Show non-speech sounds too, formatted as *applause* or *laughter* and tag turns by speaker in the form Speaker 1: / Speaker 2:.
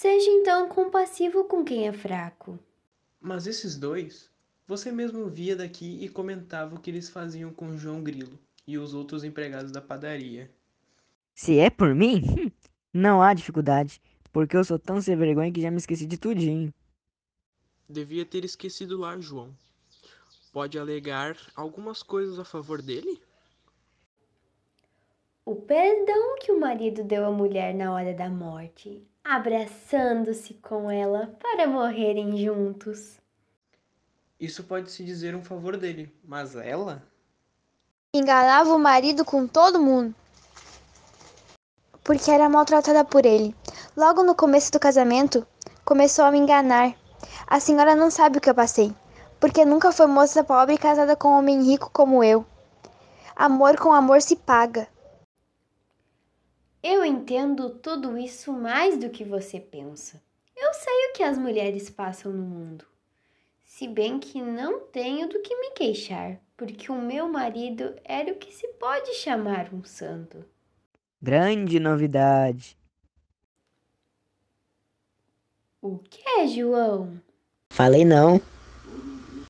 Speaker 1: Seja então compassivo com quem é fraco.
Speaker 2: Mas esses dois, você mesmo via daqui e comentava o que eles faziam com João Grilo e os outros empregados da padaria.
Speaker 3: Se é por mim, *laughs* não há dificuldade, porque eu sou tão sem vergonha que já me esqueci de tudinho.
Speaker 2: Devia ter esquecido lá, João. Pode alegar algumas coisas a favor dele?
Speaker 1: O perdão que o marido deu à mulher na hora da morte, abraçando-se com ela para morrerem juntos.
Speaker 2: Isso pode se dizer um favor dele, mas ela?
Speaker 4: Enganava o marido com todo mundo. Porque era maltratada por ele. Logo no começo do casamento, começou a me enganar. A senhora não sabe o que eu passei, porque nunca foi moça pobre casada com um homem rico como eu. Amor com amor se paga.
Speaker 1: Eu entendo tudo isso mais do que você pensa. Eu sei o que as mulheres passam no mundo. Se bem que não tenho do que me queixar, porque o meu marido era o que se pode chamar um santo.
Speaker 3: Grande novidade.
Speaker 1: O que é, João?
Speaker 5: Falei não.